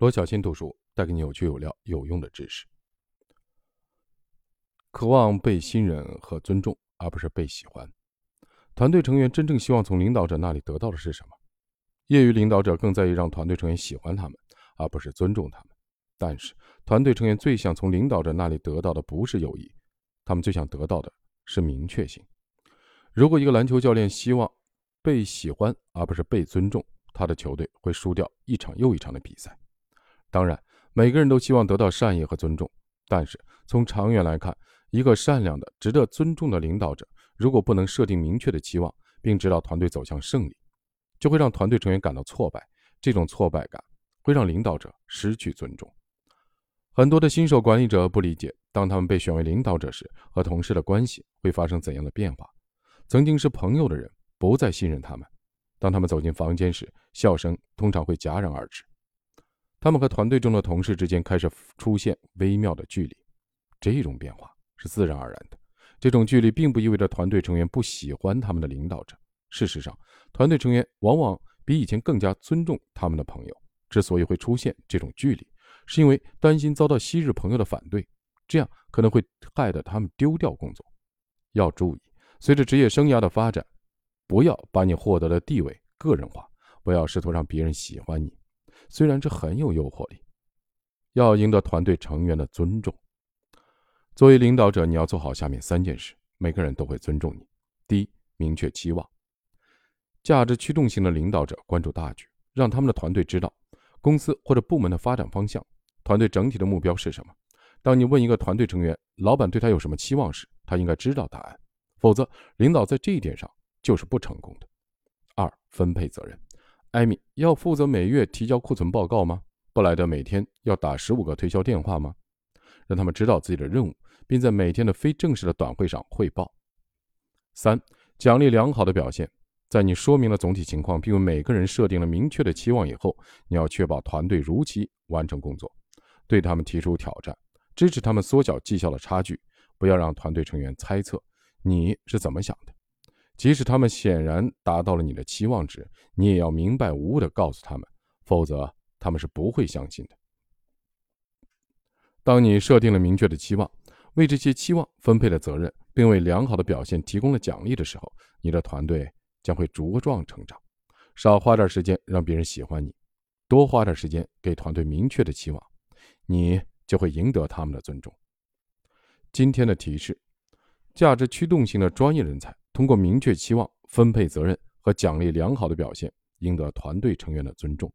罗小新读书带给你有趣有料有用的知识。渴望被信任和尊重，而不是被喜欢。团队成员真正希望从领导者那里得到的是什么？业余领导者更在意让团队成员喜欢他们，而不是尊重他们。但是，团队成员最想从领导者那里得到的不是友谊，他们最想得到的是明确性。如果一个篮球教练希望被喜欢而不是被尊重，他的球队会输掉一场又一场的比赛。当然，每个人都希望得到善意和尊重，但是从长远来看，一个善良的、值得尊重的领导者，如果不能设定明确的期望，并指导团队走向胜利，就会让团队成员感到挫败。这种挫败感会让领导者失去尊重。很多的新手管理者不理解，当他们被选为领导者时，和同事的关系会发生怎样的变化。曾经是朋友的人不再信任他们，当他们走进房间时，笑声通常会戛然而止。他们和团队中的同事之间开始出现微妙的距离，这种变化是自然而然的。这种距离并不意味着团队成员不喜欢他们的领导者。事实上，团队成员往往比以前更加尊重他们的朋友。之所以会出现这种距离，是因为担心遭到昔日朋友的反对，这样可能会害得他们丢掉工作。要注意。随着职业生涯的发展，不要把你获得的地位个人化，不要试图让别人喜欢你，虽然这很有诱惑力。要赢得团队成员的尊重，作为领导者，你要做好下面三件事，每个人都会尊重你。第一，明确期望。价值驱动型的领导者关注大局，让他们的团队知道公司或者部门的发展方向，团队整体的目标是什么。当你问一个团队成员，老板对他有什么期望时，他应该知道答案。否则，领导在这一点上就是不成功的。二、分配责任。艾米要负责每月提交库存报告吗？布莱德每天要打十五个推销电话吗？让他们知道自己的任务，并在每天的非正式的短会上汇报。三、奖励良好的表现。在你说明了总体情况，并为每个人设定了明确的期望以后，你要确保团队如期完成工作，对他们提出挑战，支持他们缩小绩效的差距，不要让团队成员猜测。你是怎么想的？即使他们显然达到了你的期望值，你也要明白无误地告诉他们，否则他们是不会相信的。当你设定了明确的期望，为这些期望分配了责任，并为良好的表现提供了奖励的时候，你的团队将会茁壮成长。少花点时间让别人喜欢你，多花点时间给团队明确的期望，你就会赢得他们的尊重。今天的提示。价值驱动型的专业人才，通过明确期望、分配责任和奖励良好的表现，赢得团队成员的尊重。